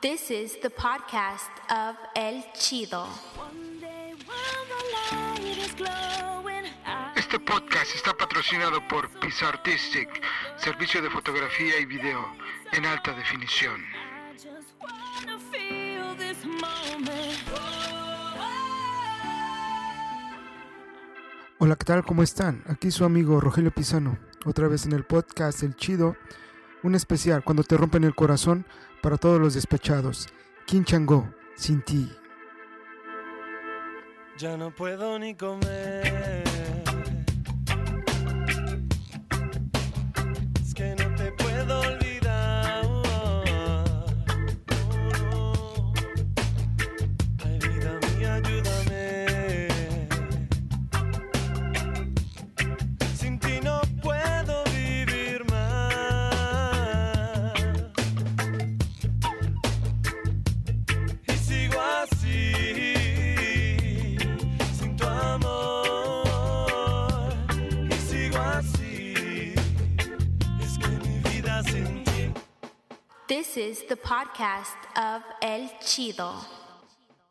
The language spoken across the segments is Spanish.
This is the podcast of El Chido. Este podcast está patrocinado por Pizza Artistic, servicio de fotografía y video en alta definición. Hola, ¿qué tal? ¿Cómo están? Aquí su amigo Rogelio Pisano, otra vez en el podcast El Chido, un especial, cuando te rompen el corazón, para todos los despechados. Kinchangó, sin ti. Ya no puedo ni comer. podcast of El Chido.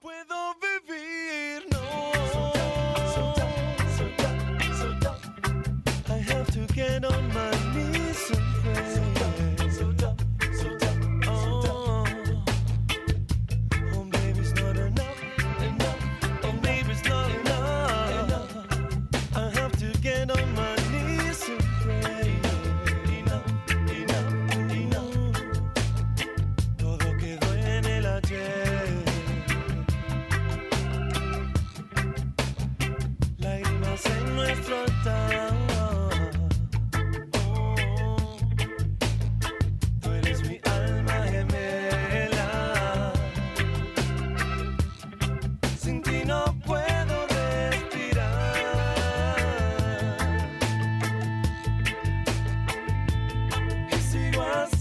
Puedo vivir, no. I have to get on my was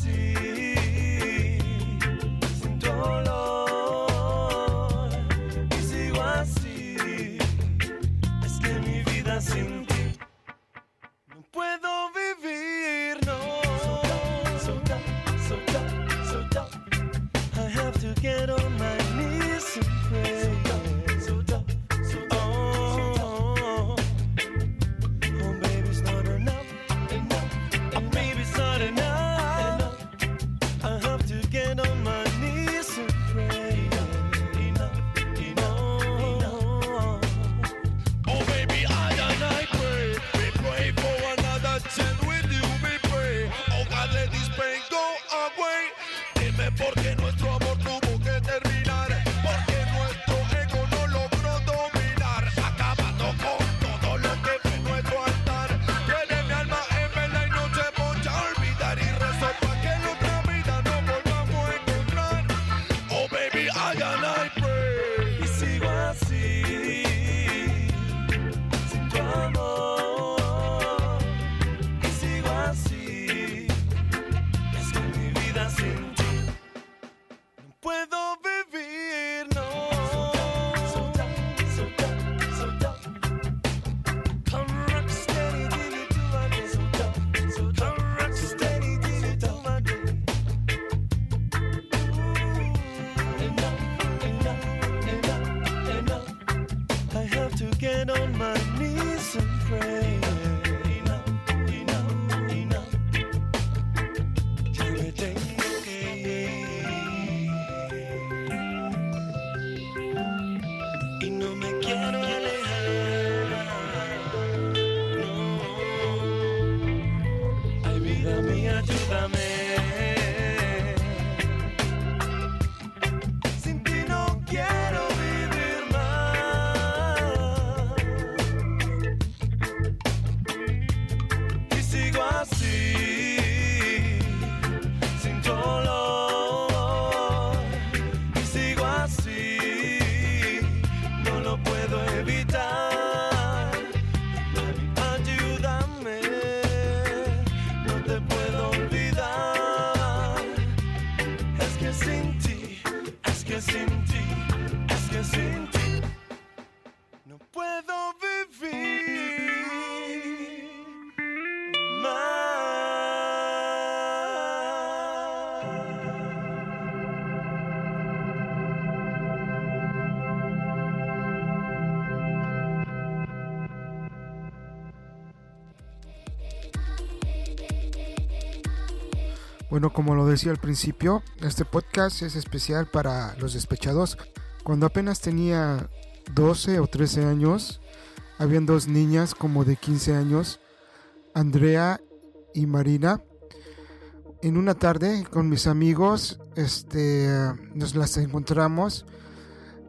Bueno, como lo decía al principio, este podcast es especial para los despechados. Cuando apenas tenía 12 o 13 años, habían dos niñas como de 15 años, Andrea y Marina. En una tarde con mis amigos, este, nos las encontramos.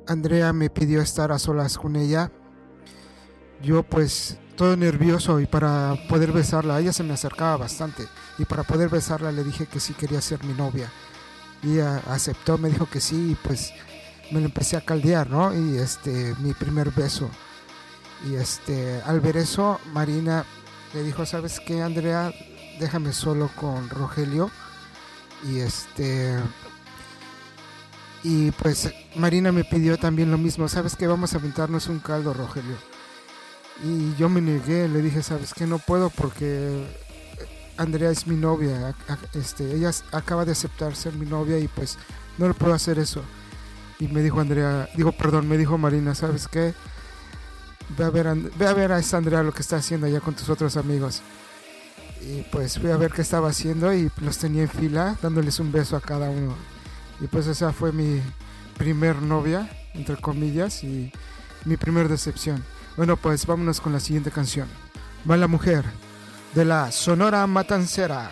Andrea me pidió estar a solas con ella. Yo pues todo nervioso y para poder besarla, ella se me acercaba bastante y para poder besarla le dije que sí quería ser mi novia. Y ella aceptó, me dijo que sí y pues me lo empecé a caldear, ¿no? Y este, mi primer beso. Y este, al ver eso, Marina le dijo, ¿sabes qué, Andrea? Déjame solo con Rogelio. Y este... Y pues Marina me pidió también lo mismo, ¿sabes qué? Vamos a aventarnos un caldo, Rogelio. Y yo me negué, le dije, ¿sabes qué? No puedo porque Andrea es mi novia. Este, ella acaba de aceptar ser mi novia y pues no le puedo hacer eso. Y me dijo Andrea, digo, perdón, me dijo Marina, ¿sabes qué? Ve a ver, ve a, ver a esa Andrea lo que está haciendo allá con tus otros amigos. Y pues fui a ver qué estaba haciendo y los tenía en fila, dándoles un beso a cada uno. Y pues esa fue mi primer novia, entre comillas, y mi primer decepción. Bueno, pues vámonos con la siguiente canción. Mala Mujer, de la Sonora Matancera.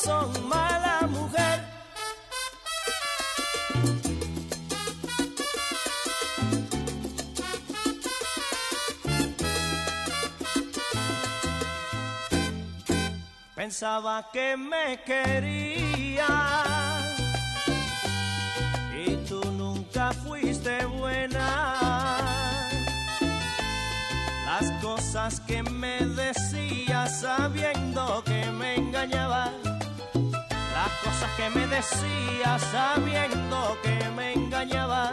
Corazón, mala mujer. Pensaba que me quería y tú nunca fuiste buena. Las cosas que me decías sabiendo que me engañabas. Cosas que me decías sabiendo que me engañabas.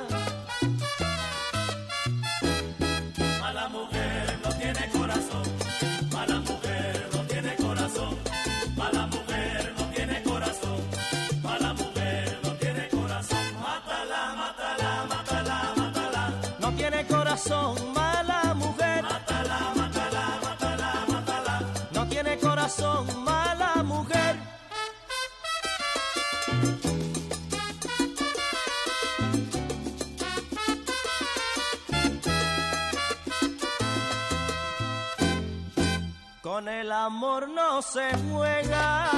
Mala mujer no tiene corazón. Mala mujer no tiene corazón. Mala mujer no tiene corazón. Mala mujer no tiene corazón. Mátala, mátala, mátala, mátala. No tiene corazón, amor no se juega.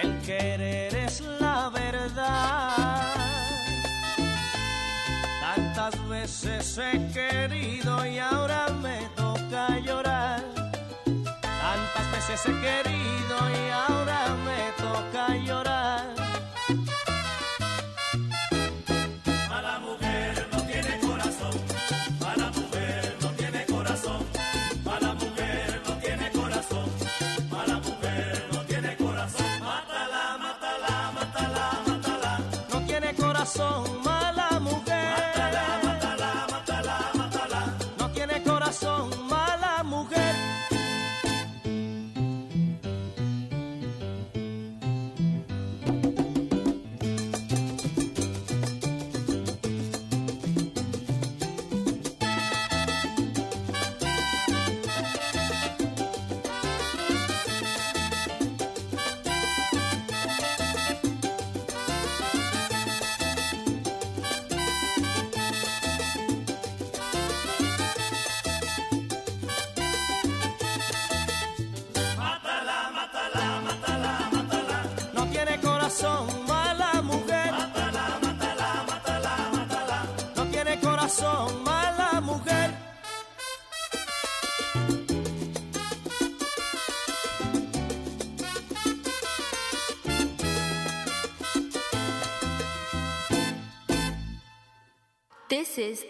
El querer es la verdad. Tantas veces he querido y ahora me toca llorar. Tantas veces he querido y ahora me toca llorar.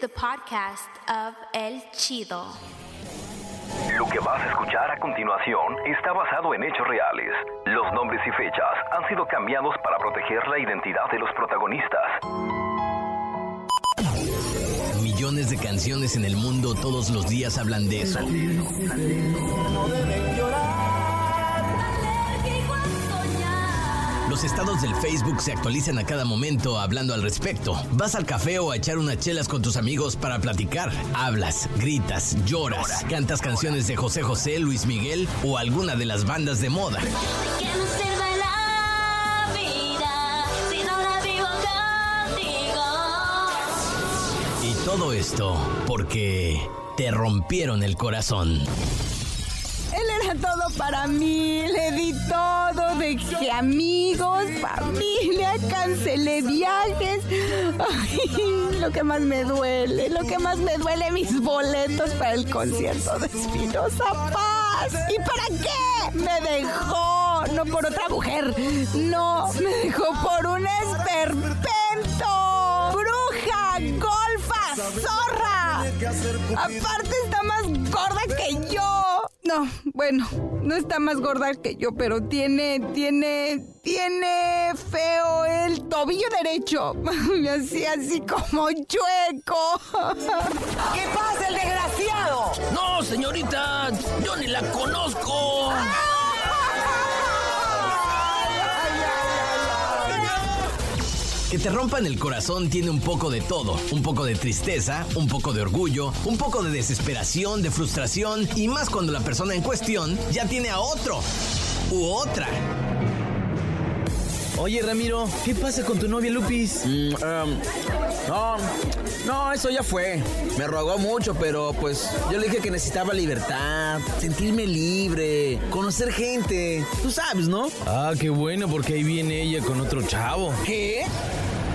The podcast of El Chido. Lo que vas a escuchar a continuación está basado en hechos reales. Los nombres y fechas han sido cambiados para proteger la identidad de los protagonistas. Millones de canciones en el mundo todos los días hablan de eso. Los estados del Facebook se actualizan a cada momento hablando al respecto. Vas al café o a echar unas chelas con tus amigos para platicar. Hablas, gritas, lloras, cantas canciones de José José, Luis Miguel o alguna de las bandas de moda. Y todo esto porque te rompieron el corazón. Él era todo para mí, le di todo, dejé amigos, familia, cancelé viajes. Ay, lo que más me duele, lo que más me duele, mis boletos para el concierto de Espinosa Paz. ¿Y para qué? Me dejó, no por otra mujer, no, me dejó por un esperpento, bruja, golfa, zorra. Aparte está No, bueno, no está más gorda que yo, pero tiene, tiene, tiene feo el tobillo derecho. Así, así como chueco. ¿Qué pasa, el desgraciado? No, señorita, yo ni la conozco. Que te rompan el corazón tiene un poco de todo, un poco de tristeza, un poco de orgullo, un poco de desesperación, de frustración y más cuando la persona en cuestión ya tiene a otro u otra. Oye, Ramiro, ¿qué pasa con tu novia Lupis? Mm, em, no, no, eso ya fue. Me rogó mucho, pero pues yo le dije que necesitaba libertad, sentirme libre, conocer gente. Tú sabes, ¿no? Ah, qué bueno, porque ahí viene ella con otro chavo. ¿Qué?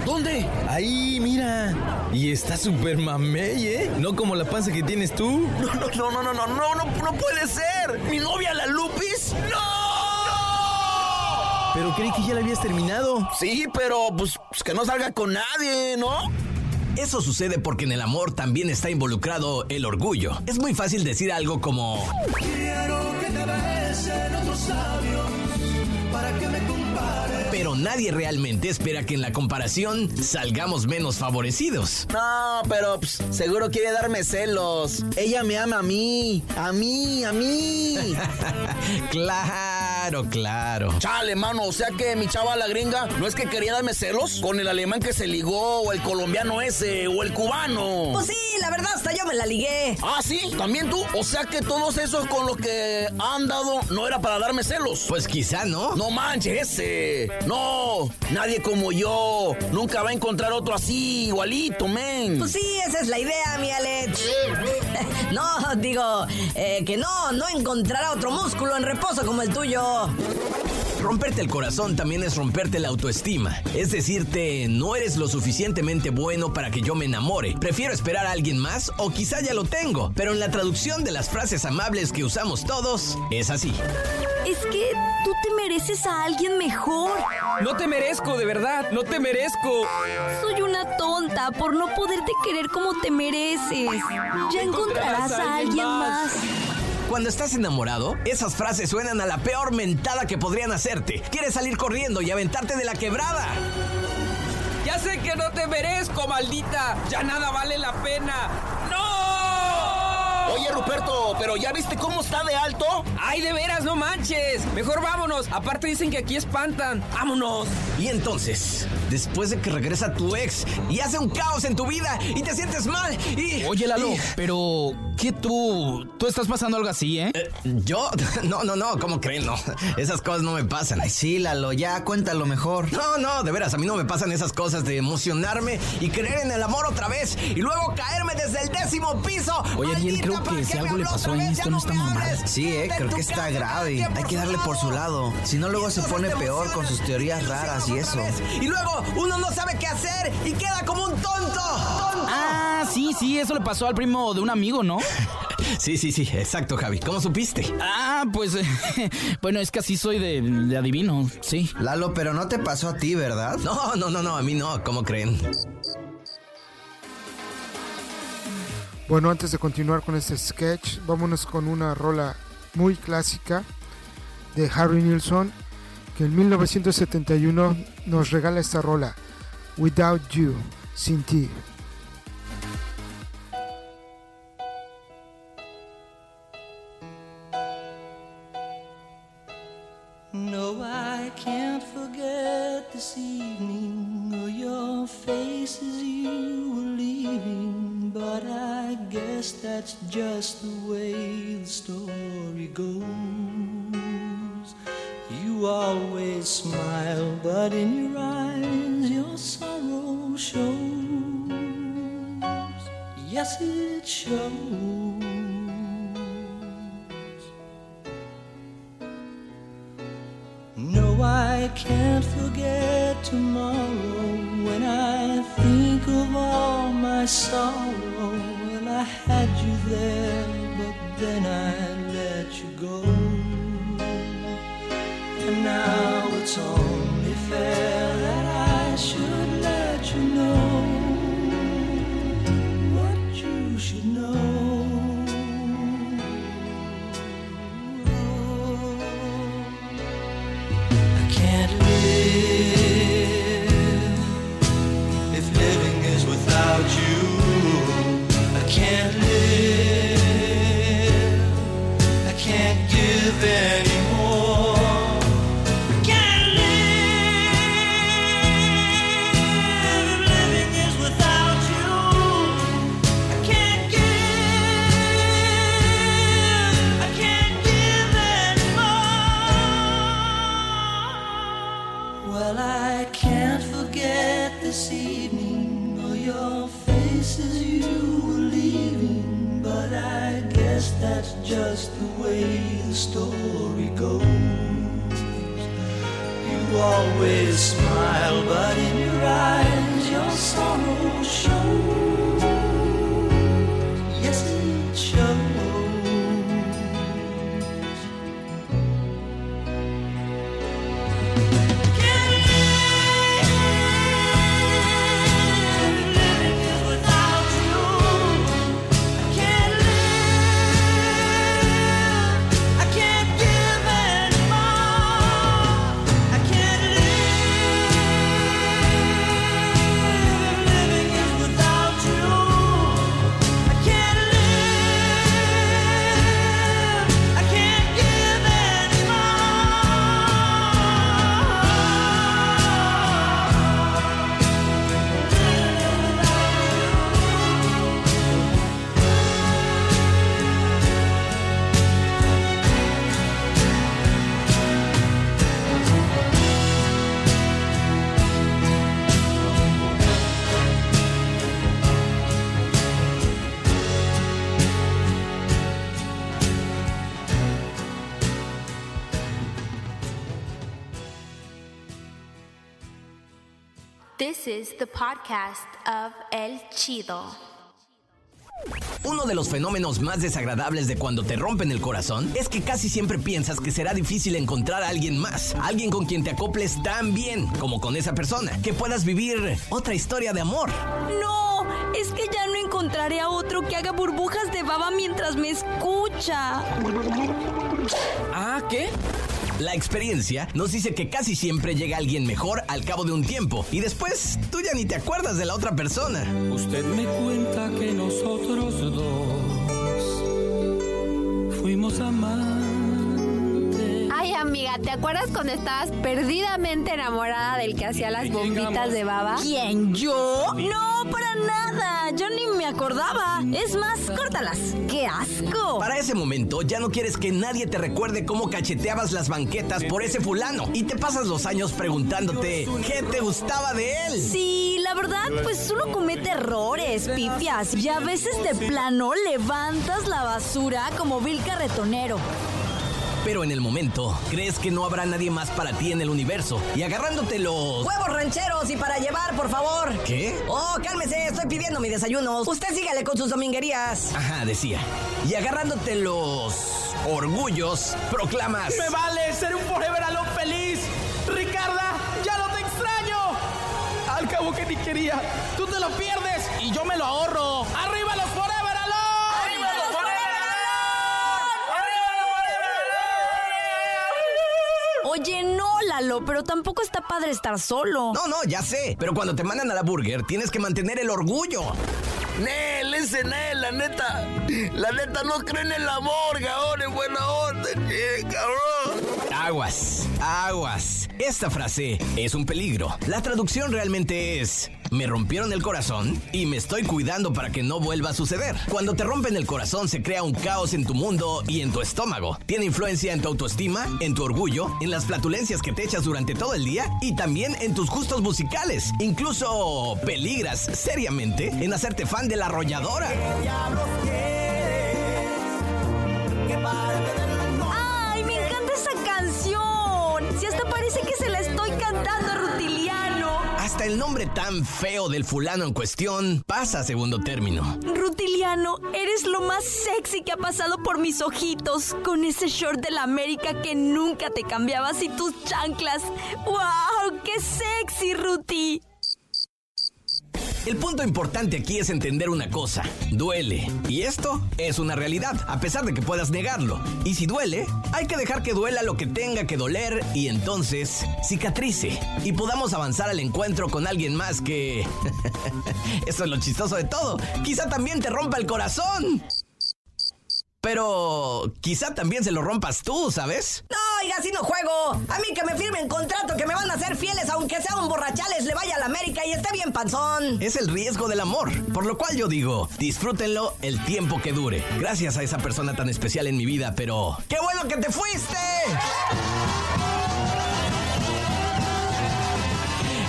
¿Dónde? Ahí, mira. Y está súper mamey, ¿eh? No como la panza que tienes tú. No, no, no, no, no, no, no, no, no puede ser. ¿Mi novia la Lupis? ¡No! Pero creí que ya la habías terminado. Sí, pero pues, pues que no salga con nadie, ¿no? Eso sucede porque en el amor también está involucrado el orgullo. Es muy fácil decir algo como... Quiero que te besen otros labios para que me compare. Pero nadie realmente espera que en la comparación salgamos menos favorecidos. No, pero pues, seguro quiere darme celos. Ella me ama a mí, a mí, a mí. claro, claro. Chale, mano, o sea que mi chava la gringa no es que quería darme celos con el alemán que se ligó, o el colombiano ese, o el cubano. Pues sí, la verdad, hasta yo me la ligué. Ah, sí, también tú. O sea que todos esos con los que han dado no era para darme celos. Pues quizá no. No manches ese. No, nadie como yo. Nunca va a encontrar otro así, igualito, men. Pues sí, esa es la idea, mi Alex. no, digo, eh, que no, no encontrará otro músculo en reposo como el tuyo. Romperte el corazón también es romperte la autoestima. Es decirte, no eres lo suficientemente bueno para que yo me enamore. Prefiero esperar a alguien más o quizá ya lo tengo. Pero en la traducción de las frases amables que usamos todos, es así. Es que tú te mereces a alguien mejor. No te merezco, de verdad, no te merezco. Soy una tonta por no poderte querer como te mereces. Ya encontrarás a alguien más. Cuando estás enamorado, esas frases suenan a la peor mentada que podrían hacerte. Quieres salir corriendo y aventarte de la quebrada. Ya sé que no te merezco, maldita. Ya nada vale la pena. ¡No! Oye, Ruperto, pero ¿ya viste cómo está de alto? ¡Ay, de veras, no manches! Mejor vámonos. Aparte dicen que aquí espantan. ¡Vámonos! Y entonces, después de que regresa tu ex y hace un caos en tu vida y te sientes mal y... Oye, Lalo, y- pero ¿qué tú? Tú estás pasando algo así, ¿eh? Eh, ¿Yo? No, no, no, ¿cómo creen? No, esas cosas no me pasan. Ay, sí, Lalo, ya cuéntalo mejor. No, no, de veras, a mí no me pasan esas cosas de emocionarme y creer en el amor otra vez y luego caerme desde el décimo piso. Oye, creo que ¿para si algo le pasó vez? esto no está normal. Sí, eh, creo en que está grave. Hay que darle por su lado. Si no, luego se pone peor con sus teorías raras y eso. Y luego uno no sabe qué hacer y queda como un tonto. tonto. Ah, sí, sí, eso le pasó al primo de un amigo, ¿no? Sí, sí, sí, exacto, Javi. ¿Cómo supiste? Ah, pues bueno, es que así soy de, de adivino, sí. Lalo, pero no te pasó a ti, ¿verdad? No, no, no, no, a mí no, ¿cómo creen? Bueno, antes de continuar con este sketch, vámonos con una rola muy clásica de Harry Nilsson, que en 1971 nos regala esta rola, Without You, sin ti. eres tú. Podcast of El Chido. Uno de los fenómenos más desagradables de cuando te rompen el corazón es que casi siempre piensas que será difícil encontrar a alguien más, alguien con quien te acoples tan bien como con esa persona, que puedas vivir otra historia de amor. No, es que ya no encontraré a otro que haga burbujas de baba mientras me escucha. ¿Ah, qué? La experiencia nos dice que casi siempre llega alguien mejor al cabo de un tiempo y después tú ya ni te acuerdas de la otra persona. Usted me cuenta que nosotros dos amiga, ¿te acuerdas cuando estabas perdidamente enamorada del que hacía las bombitas de baba? ¿Quién? ¿Yo? No, para nada. Yo ni me acordaba. Es más, córtalas. ¡Qué asco! Para ese momento ya no quieres que nadie te recuerde cómo cacheteabas las banquetas por ese fulano y te pasas los años preguntándote qué te gustaba de él. Sí, la verdad, pues uno comete errores, pifias, y a veces de plano levantas la basura como vil carretonero. Pero en el momento, crees que no habrá nadie más para ti en el universo y agarrándote los... Huevos rancheros y para llevar, por favor. ¿Qué? Oh, cálmese, estoy pidiendo mi desayuno. Usted sígale con sus dominguerías. Ajá, decía. Y agarrándote los orgullos, proclamas... ¡Me vale ser un Forever Alone feliz! ¡Ricarda, ya no te extraño! Al cabo que ni quería. Tú te lo pierdes y yo me lo ahorro. ¡Arriba los Forever Alone! ¡Arriba los Oye, no, Lalo, pero tampoco está padre estar solo. No, no, ya sé. Pero cuando te mandan a la burger, tienes que mantener el orgullo. Nel, ese Nel, la neta. La neta no cree en el amor, cabrón, en buena onda, che, cabrón. Aguas, aguas. Esta frase es un peligro. La traducción realmente es... Me rompieron el corazón y me estoy cuidando para que no vuelva a suceder. Cuando te rompen el corazón se crea un caos en tu mundo y en tu estómago. Tiene influencia en tu autoestima, en tu orgullo, en las flatulencias que te echas durante todo el día y también en tus gustos musicales. Incluso peligras seriamente en hacerte fan de la arrolladora. ¡Ay, me encanta esa canción! Si hasta parece que se la estoy cantando. Hasta el nombre tan feo del fulano en cuestión pasa a segundo término. Rutiliano, eres lo más sexy que ha pasado por mis ojitos, con ese short de la América que nunca te cambiabas y tus chanclas. ¡Wow! ¡Qué sexy, Ruti! El punto importante aquí es entender una cosa. Duele. Y esto es una realidad, a pesar de que puedas negarlo. Y si duele, hay que dejar que duela lo que tenga que doler y entonces cicatrice. Y podamos avanzar al encuentro con alguien más que... Eso es lo chistoso de todo. Quizá también te rompa el corazón. Pero quizá también se lo rompas tú, ¿sabes? No, oiga, si no juego. A mí que me firmen contrato que me van a hacer fieles aunque sea un borrachales, le vaya a la América y esté bien panzón. Es el riesgo del amor. Por lo cual yo digo, disfrútenlo el tiempo que dure. Gracias a esa persona tan especial en mi vida, pero... ¡Qué bueno que te fuiste!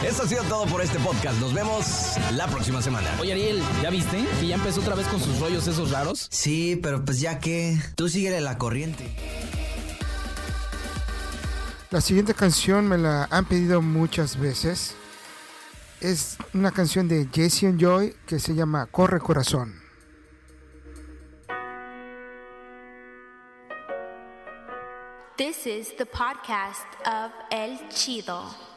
Eso ha sido todo por este podcast. Nos vemos la próxima semana. Oye, Ariel, ¿ya viste? Que ya empezó otra vez con sus rollos esos raros. Sí, pero pues ya que tú síguele la corriente. La siguiente canción me la han pedido muchas veces. Es una canción de Jesse and Joy que se llama Corre Corazón. This is the podcast of El Chido.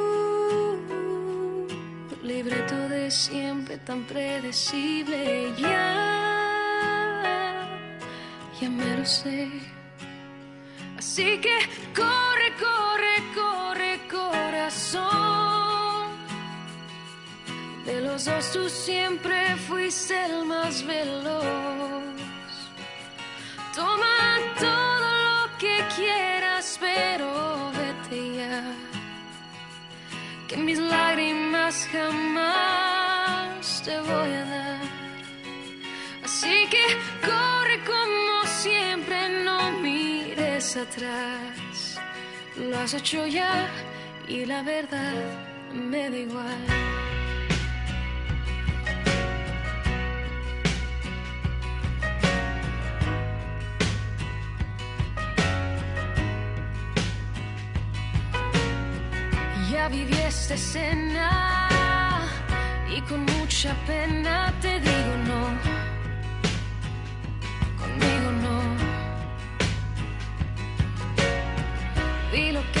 libreto de siempre tan predecible. Ya, ya me lo sé. Así que corre, corre, corre, corazón. De los dos tú siempre fuiste el más veloz. Toma todo lo que quieras, pero vete ya que mis jamás te voy a dar. Así que corre como siempre, no mires atrás. Lo has hecho ya y la verdad me da igual. Ya viví esta escena con mucha pena te digo no. Conmigo no. Vi lo que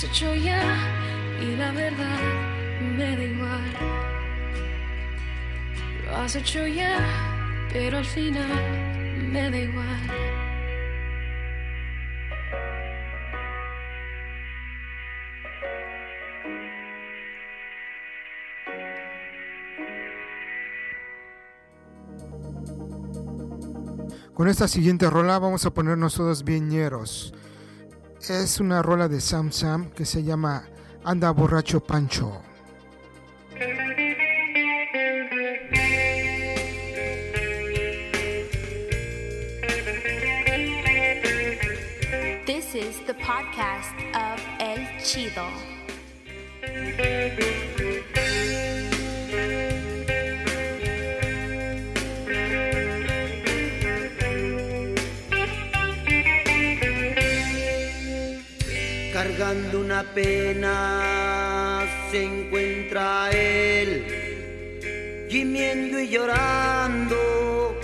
Has hecho ya y la verdad me da igual. Lo has hecho ya, pero al final me da igual. Con esta siguiente rola vamos a ponernos todos bien. Es una rola de Sam Sam que se llama Anda borracho Pancho. This is the podcast of El Chido. Pena se encuentra él, gimiendo y llorando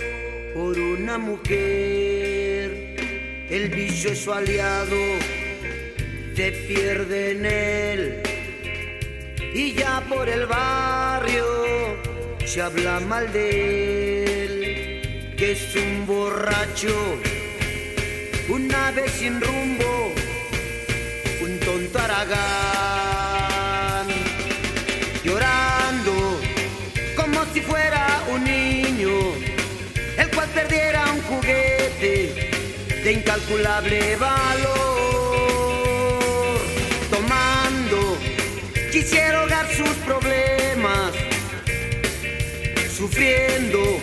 por una mujer. El vicio es su aliado, se pierde en él. Y ya por el barrio se habla mal de él, que es un borracho, una vez sin rumbo llorando como si fuera un niño, el cual perdiera un juguete de incalculable valor. Tomando, quisiera ahogar sus problemas, sufriendo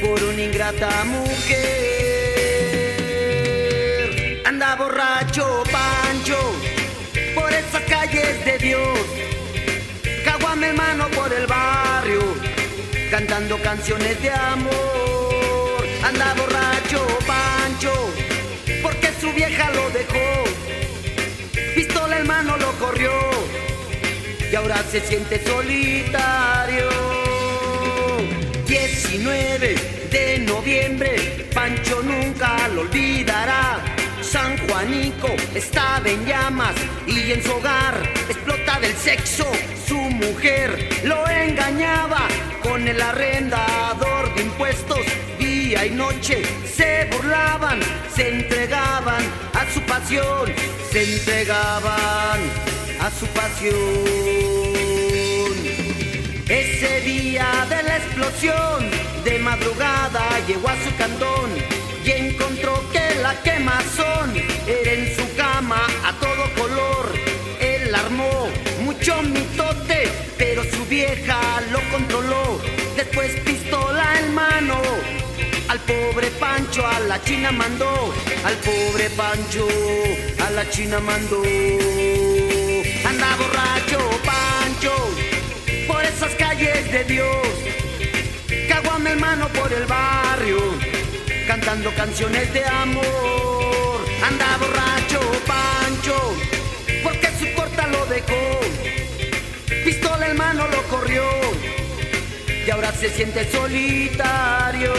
por una ingrata mujer. Anda borracho, Pancho, calles de Dios. Caguame hermano por el barrio, cantando canciones de amor. Anda borracho, Pancho, porque su vieja lo dejó. Pistola hermano lo corrió y ahora se siente solitario. 19 de noviembre, Pancho nunca lo olvidará. San Juanico estaba en llamas y en su hogar explota del sexo. Su mujer lo engañaba con el arrendador de impuestos. Día y noche se burlaban, se entregaban a su pasión, se entregaban a su pasión. Ese día de la explosión, de madrugada llegó a su cantón y encontró que la quemazón era en su cama a todo color. Él armó mucho mitote, pero su vieja lo controló. Después pistola en mano. Al pobre Pancho a la China mandó, al pobre Pancho a la China mandó. Anda borracho Pancho por esas calles de Dios. Caguame hermano por el barrio, cantando canciones de amor. Anda borracho Pancho, porque su corta lo dejó. Pistola hermano lo corrió y ahora se siente solitario.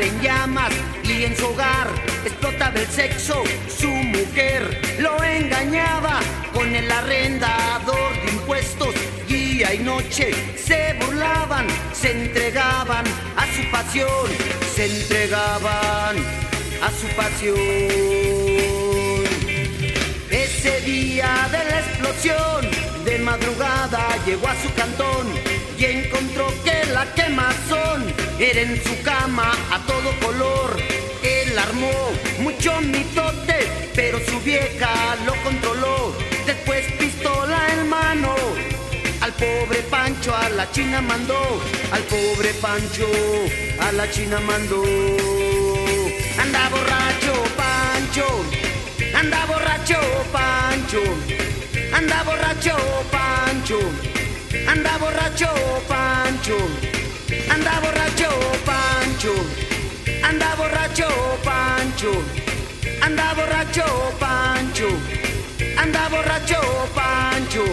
en llamas y en su hogar explota del sexo. Su mujer lo engañaba con el arrendador de impuestos. Día y noche se burlaban, se entregaban a su pasión, se entregaban a su pasión. Ese día de la explosión, de madrugada llegó a su cantón y encontró que la quemazón era en su cama a todo color. Él armó mucho mitote, pero su vieja lo controló. Después pistola en mano, al pobre Pancho a la China mandó, al pobre Pancho a la China mandó. Anda borracho Pancho, anda borracho Pancho, anda borracho Pancho. Anda borracho Pancho, anda borracho Pancho, anda borracho Pancho, anda borracho Pancho, anda borracho Pancho,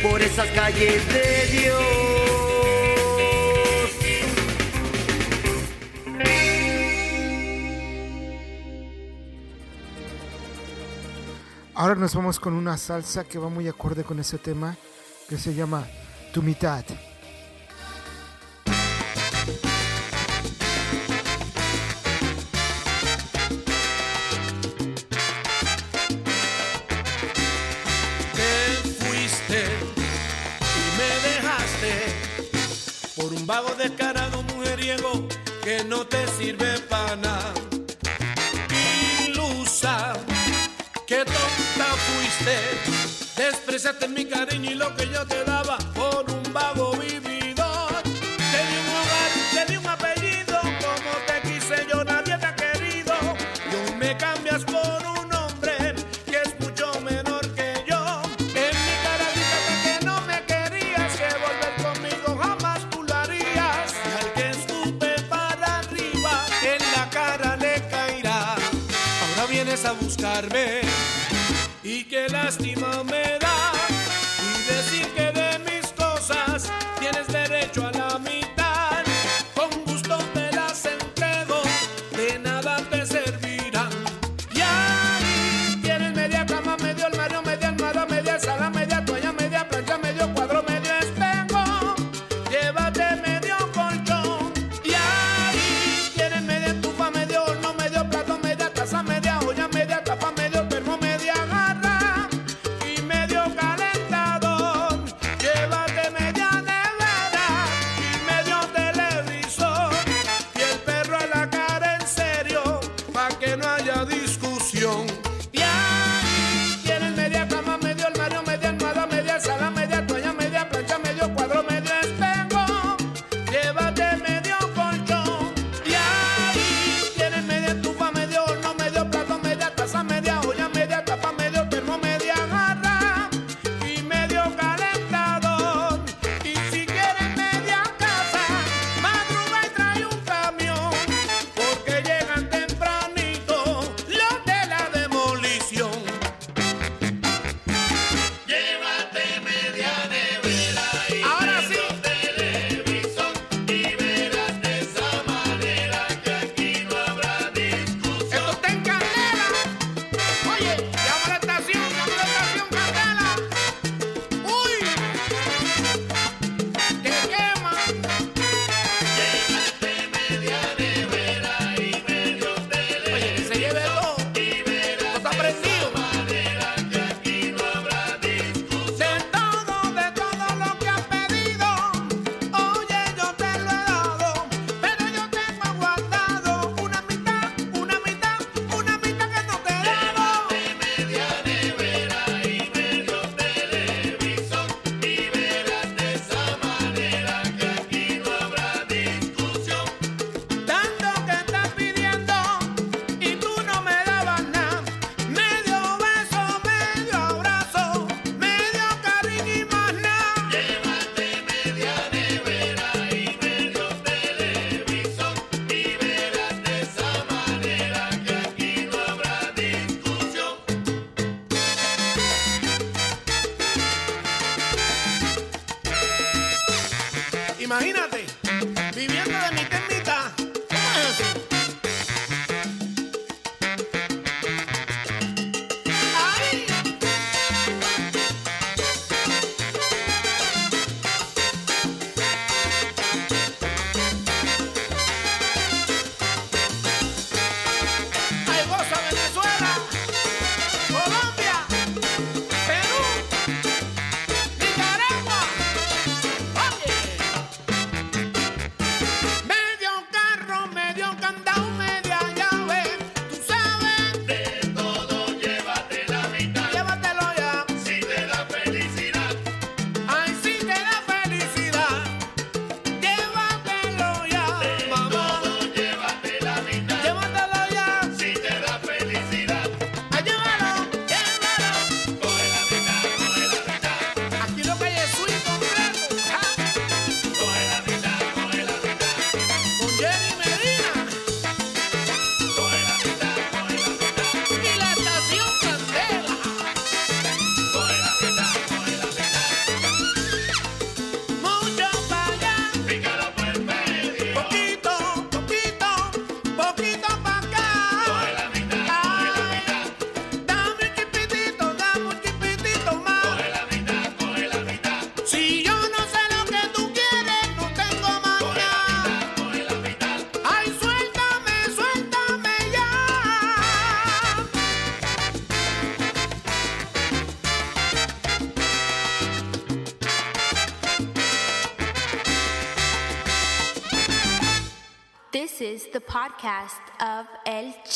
por esas calles de Dios. Ahora nos vamos con una salsa que va muy acorde con ese tema que se llama Tu mitad. vago descarado mujeriego que no te sirve para nada. Ilusa, que tonta fuiste, despreciaste mi cariño.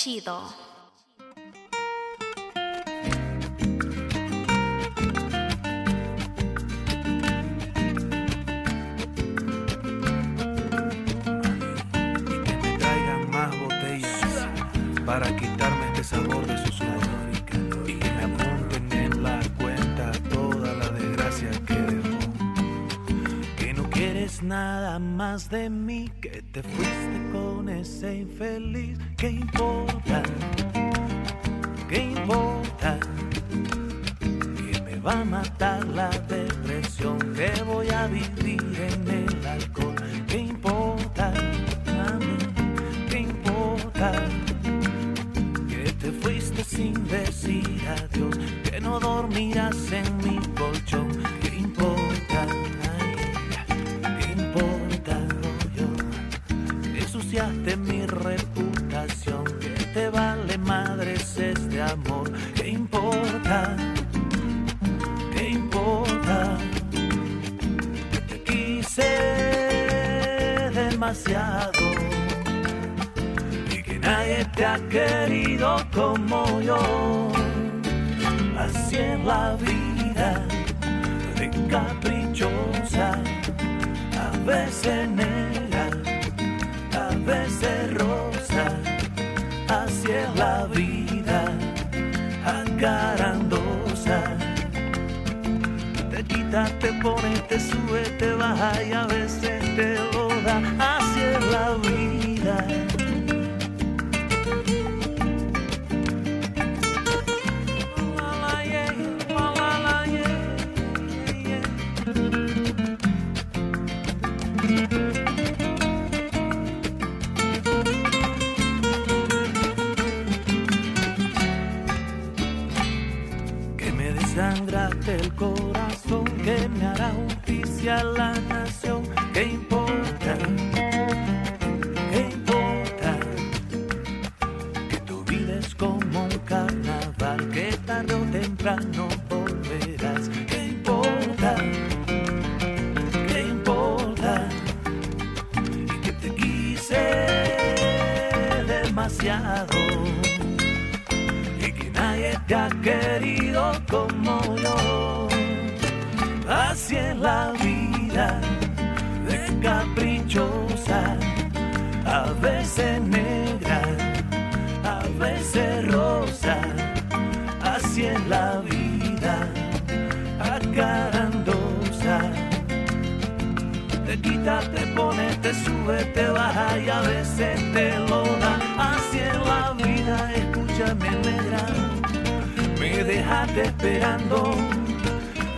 Chido. para quitarme este sabor de su sudor y que me apunten en la cuenta toda la desgracia que dejó. Que no quieres nada más de mí, que te fuiste con ese infeliz. ¿Qué importa? Querido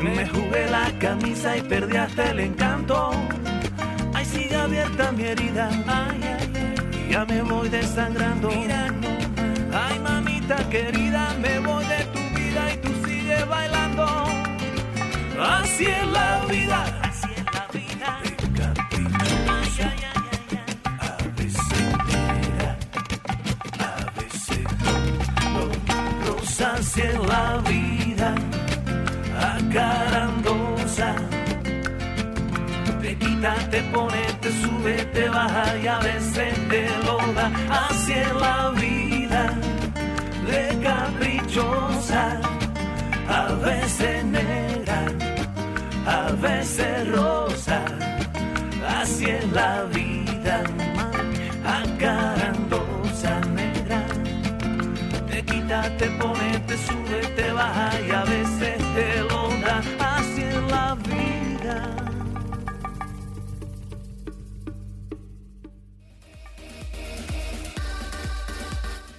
me jugué la camisa y perdí hasta el encanto. Ay, sigue abierta mi herida, ay, ay, ay, y ya me voy desangrando. Ay, mamita querida, me voy de tu vida y tú sigues bailando. Así es la vida. Así es la vida. A veces negra, a. Acarandosa. Te quita, te pone, te sube, te baja y a veces te lo da. Así la vida de caprichosa, a veces negra, a veces rosa. Así la vida, quita, te pone, te sube, te baja y a veces te lo da. Así es la vida.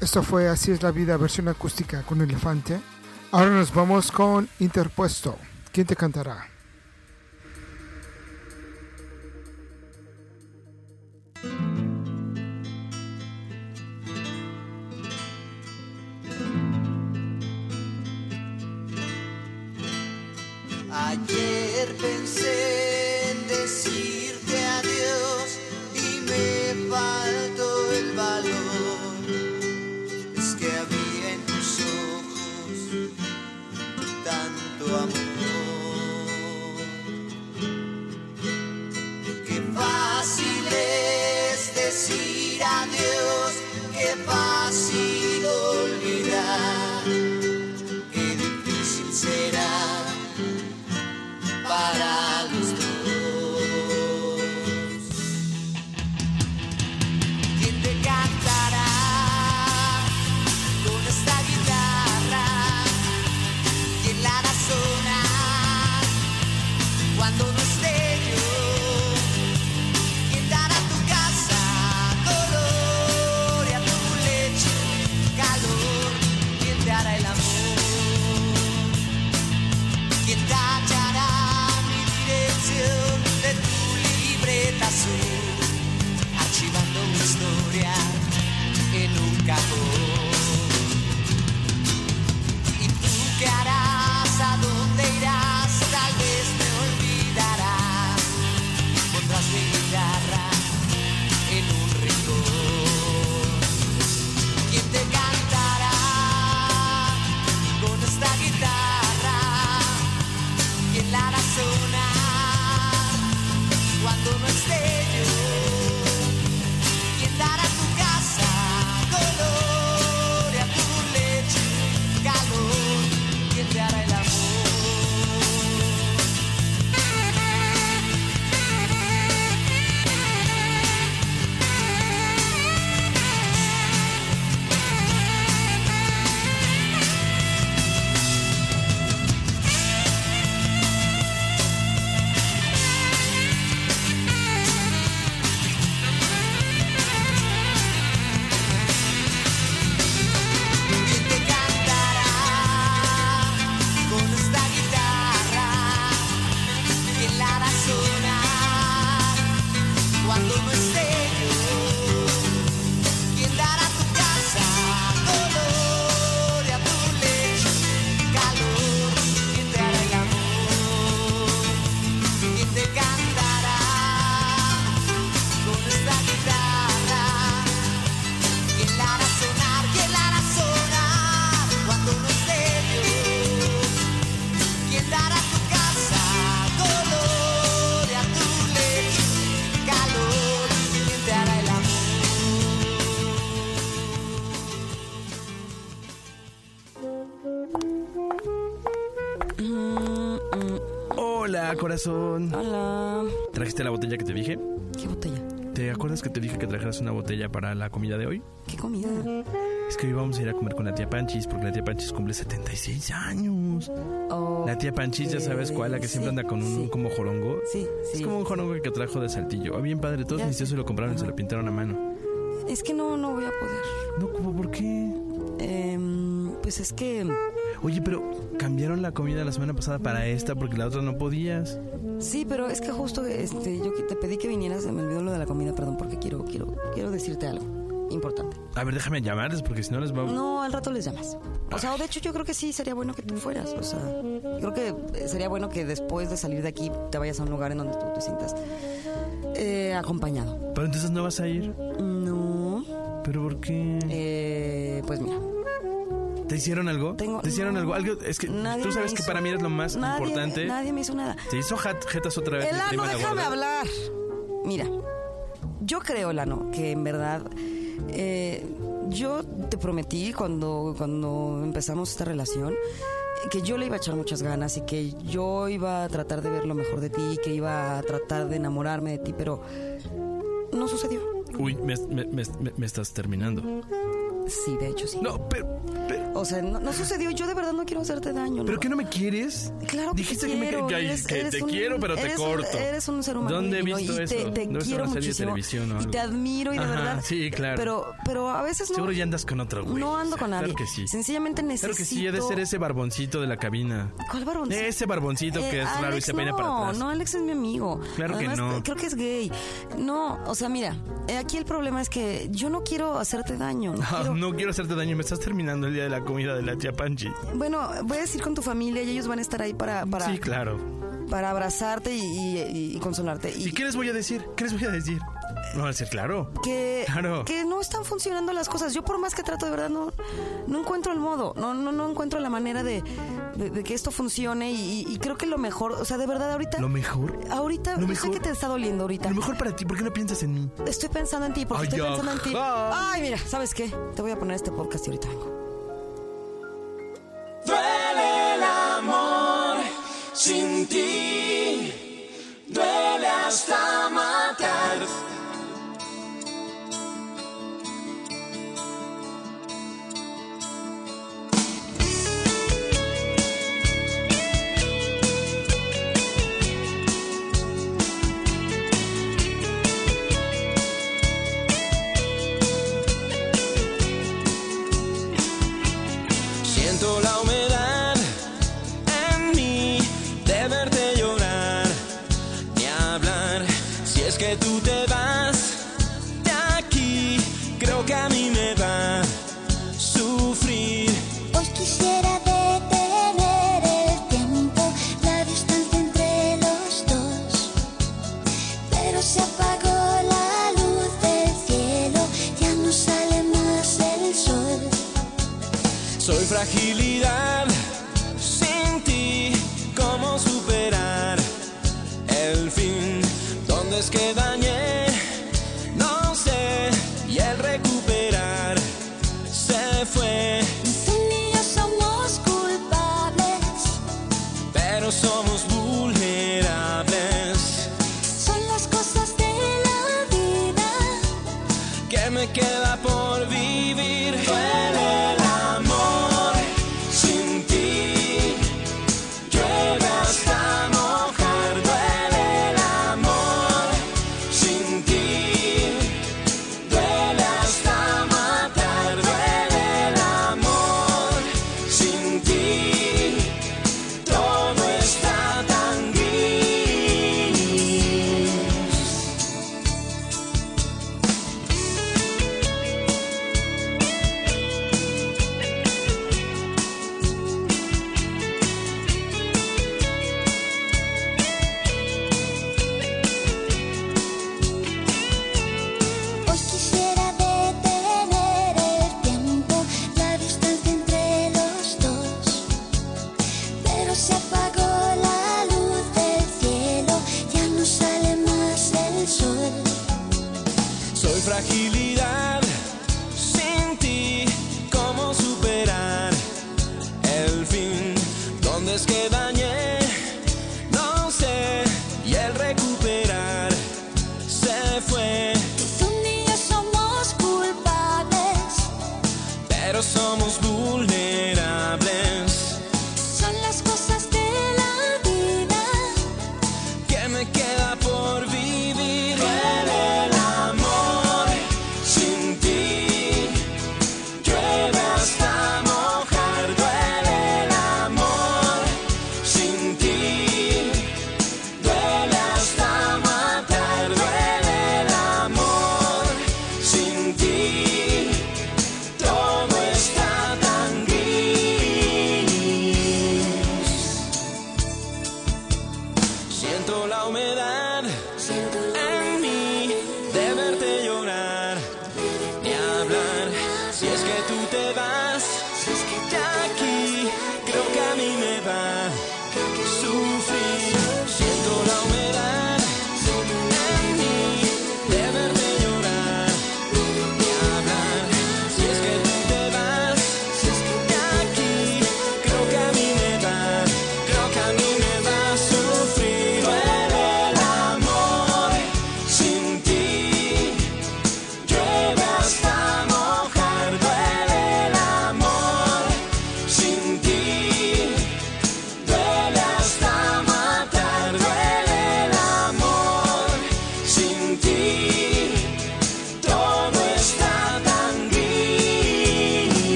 Esto fue Así es la vida, versión acústica con elefante. Ahora nos vamos con Interpuesto. ¿Quién te cantará? Pensé en decirte adiós y me faltó el valor. Es que había en tus ojos tanto amor. Qué fácil es decir adiós, qué fácil Hola, corazón. Hola. ¿Trajiste la botella que te dije? ¿Qué botella? ¿Te acuerdas que te dije que trajeras una botella para la comida de hoy? ¿Qué comida? Es que hoy vamos a ir a comer con la tía Panchis porque la tía Panchis cumple 76 años. La tía Panchis, ya sabes cuál, la que siempre anda con un como jorongo. Sí, Es como un jorongo que trajo de Saltillo. Ah, bien padre, todos mis tíos se lo compraron y se lo pintaron a mano. Es que no, no voy a poder. No, ¿cómo? ¿Por qué? Em, pues es que... Oye, pero cambiaron la comida la semana pasada para esta porque la otra no podías. Sí, pero es que justo este, yo que te pedí que vinieras, me olvidó lo de la comida, perdón, porque quiero, quiero, quiero decirte algo importante. A ver, déjame llamarles porque si no les va. No, al rato les llamas. O sea, o de hecho yo creo que sí sería bueno que tú fueras. O sea, creo que sería bueno que después de salir de aquí te vayas a un lugar en donde tú te sientas eh, acompañado. Pero entonces no vas a ir. No. ¿Pero por qué? Eh, pues mira. ¿Te hicieron algo? Tengo- ¿Te hicieron no. algo? algo? Es que Nadie tú sabes que para mí eres lo más Nadie- importante. Nadie me hizo nada. Te hizo jetas otra vez. Elano, déjame hablar. Mira, yo creo, Elano, que en verdad eh, yo te prometí cuando, cuando empezamos esta relación que yo le iba a echar muchas ganas y que yo iba a tratar de ver lo mejor de ti, que iba a tratar de enamorarme de ti, pero no sucedió. Uy, me- me- me estás terminando. Sí, de hecho sí. No, pero... O sea, no, no sucedió. Yo de verdad no quiero hacerte daño. ¿Pero no. que no me quieres? Claro que Dijiste te que, me- Eres- que eres te un- quiero, pero te un- corto. eres un ser humano ¿Dónde he visto y eso? te- quiero muchísimo. Y te admiro y de verdad. Sí, claro. Pero, pero a veces no. Seguro ya andas con otro güey. No ando con nadie. Claro que sí. Sencillamente necesito. Claro que sí, ha de ser ese barboncito de la cabina. ¿Cuál barboncito? Ese barboncito que Eh, es raro y se peina no, para atrás. No, Alex es mi amigo. Claro que no. Creo que es gay. No, o sea, mira, eh, aquí el problema es que yo no quiero hacerte daño. No quiero- no quiero hacerte daño, me estás terminando el día de la comida de la tía Panchi. Bueno, voy a decir con tu familia y ellos van a estar ahí para. para... Sí, claro. para abrazarte y, y- y consolarte. ¿Y qué les voy a decir? ¿Qué les voy a decir? No, a decir, claro. que, Claro. que no están funcionando las cosas. Yo por más que trato, de verdad, no, no encuentro el modo, no, no, no encuentro la manera de, de- de que esto funcione y, y creo que lo mejor, o sea, de verdad, ahorita... Lo mejor. Ahorita, Lo yo mejor. sé que te está doliendo ahorita. Lo mejor para ti, ¿por qué no piensas en mí? Estoy pensando en ti, porque Ay, estoy pensando en ti. ajá. Ay, mira, ¿sabes qué? Te voy a poner este podcast y ahorita vengo. Duele el amor sin ti, duele hasta matar.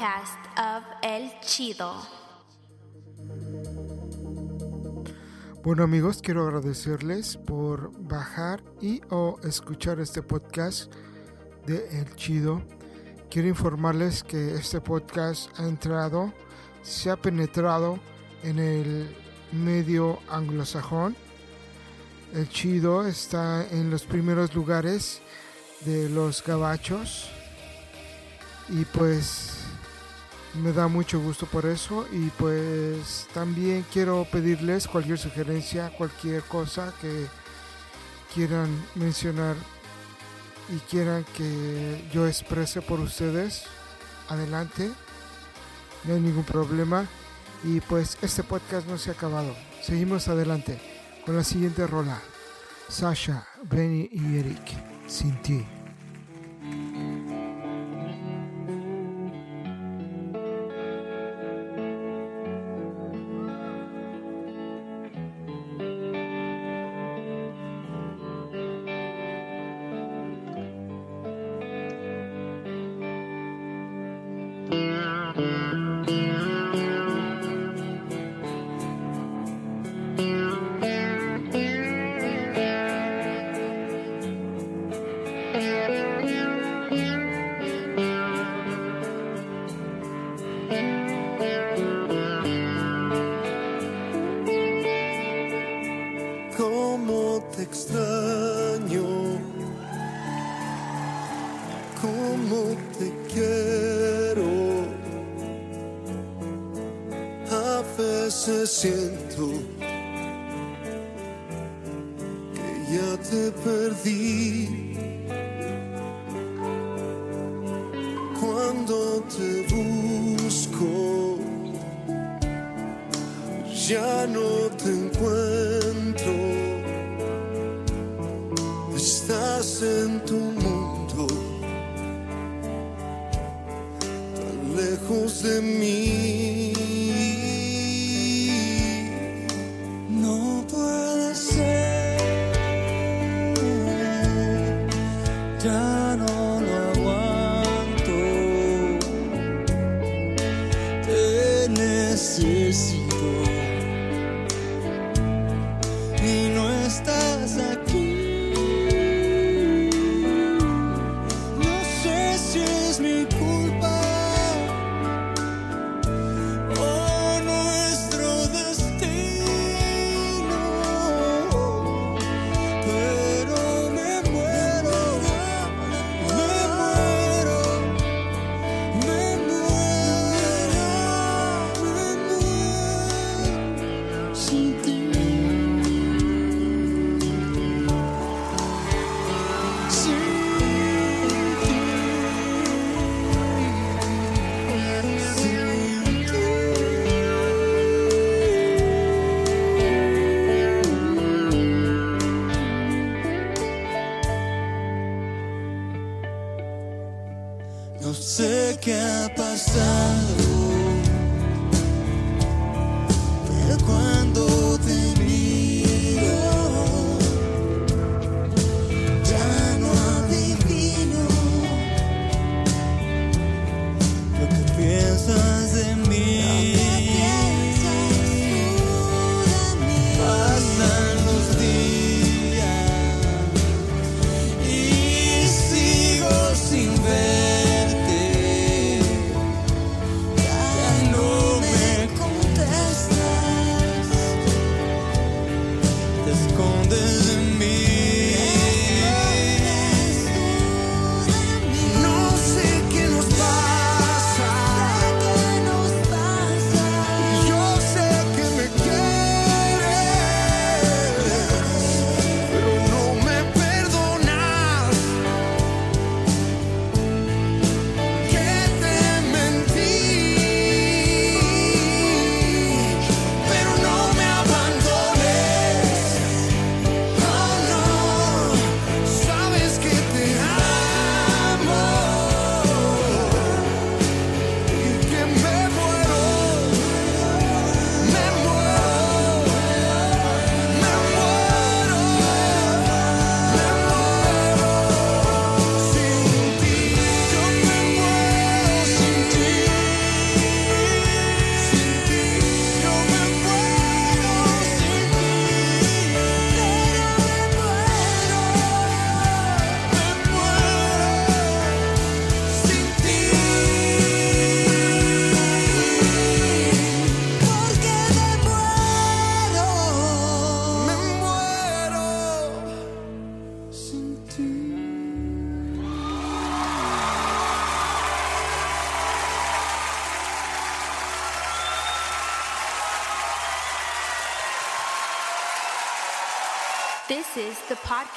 Podcast of El Chido. Bueno amigos, quiero agradecerles por bajar y o escuchar este podcast de El Chido. Quiero informarles que este podcast ha entrado, se ha penetrado en el medio anglosajón. El Chido está en los primeros lugares de los gabachos y pues me da mucho gusto por eso y pues también quiero pedirles cualquier sugerencia, cualquier cosa que quieran mencionar y quieran que yo exprese por ustedes, adelante, no hay ningún problema. Y pues este podcast no se ha acabado, seguimos adelante con la siguiente rola, Sasha, Benny y Eric, sin ti. Veces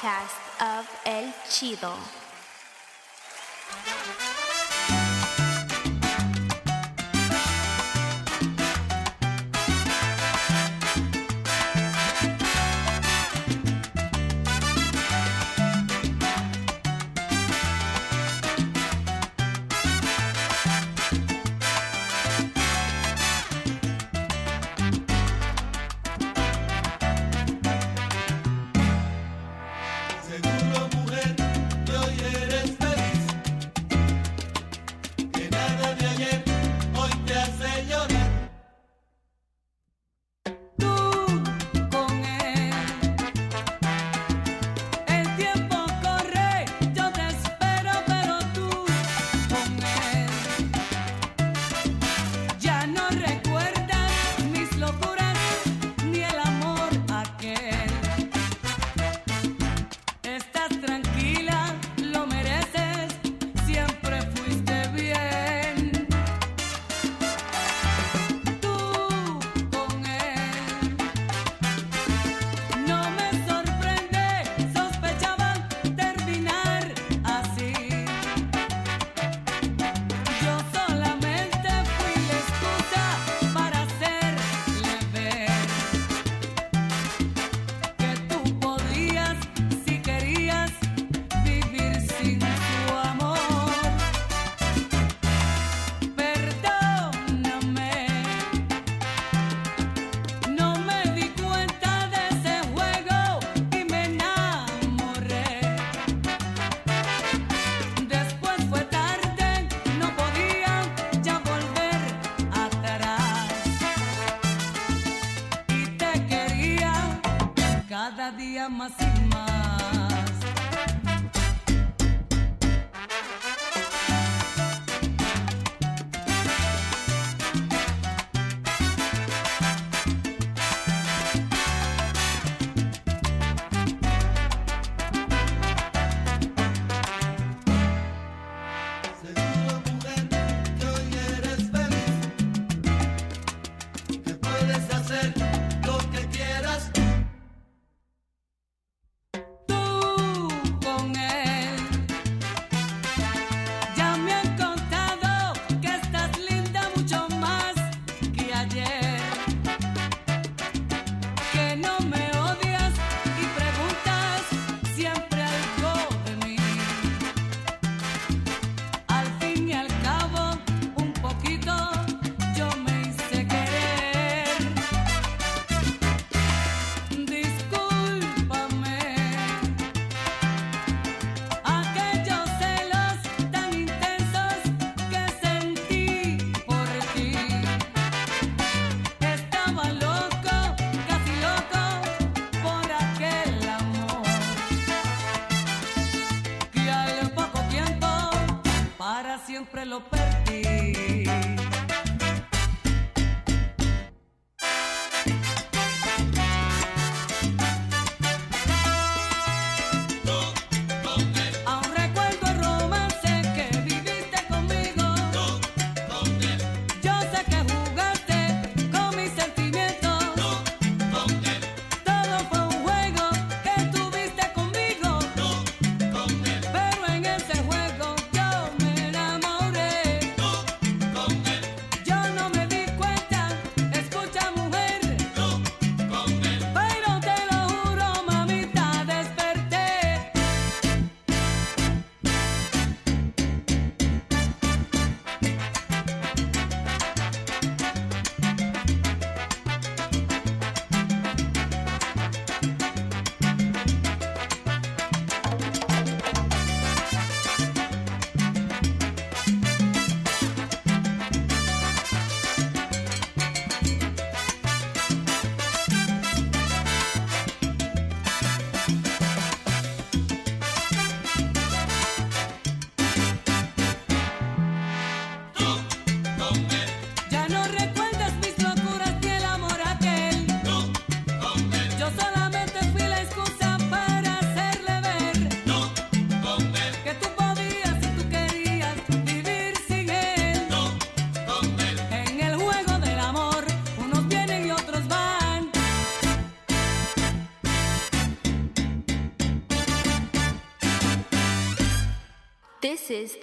podcast of El Chido.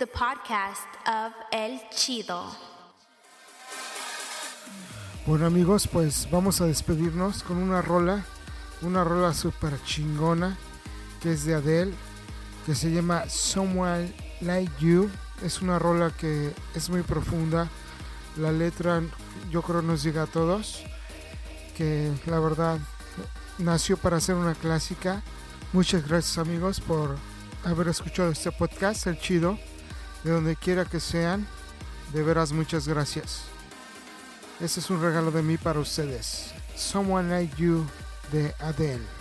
The podcast of El Chido. Bueno amigos, pues vamos a despedirnos con una rola, una rola super chingona que es de Adele, que se llama Someone Like You. Es una rola que es muy profunda. La letra yo creo nos llega a todos, que la verdad nació para ser una clásica. Muchas gracias amigos por haber escuchado este podcast, el chido, de donde quiera que sean. De veras muchas gracias. Este es un regalo de mí para ustedes. Someone Like You de Adele.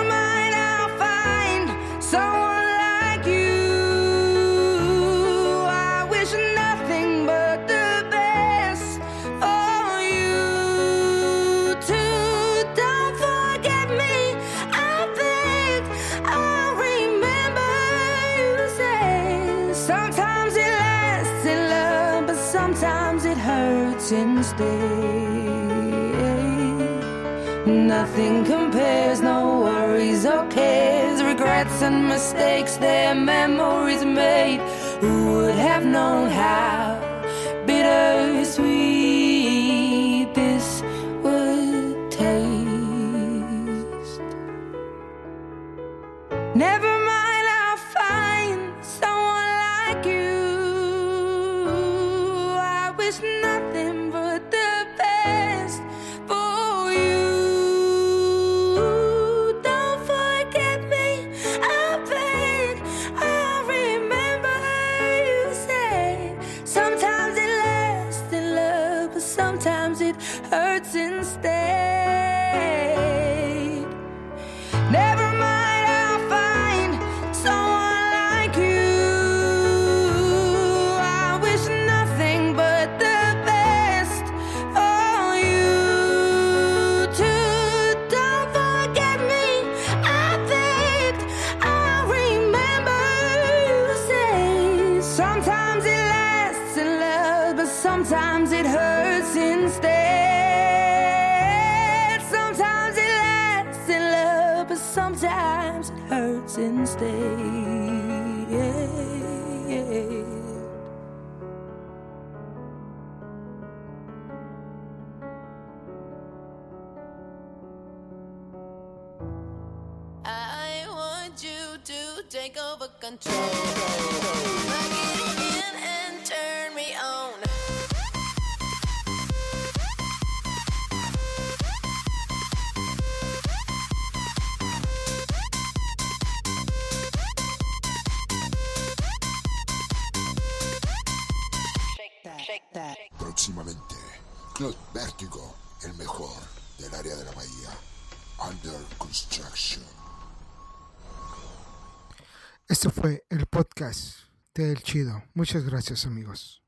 Nothing compares, no worries or cares, regrets and mistakes, their memories made. Who would have known how bittersweet this would taste? Never Vértigo, el mejor del área de la bahía. Under construction. Este fue el podcast de El Chido. Muchas gracias amigos.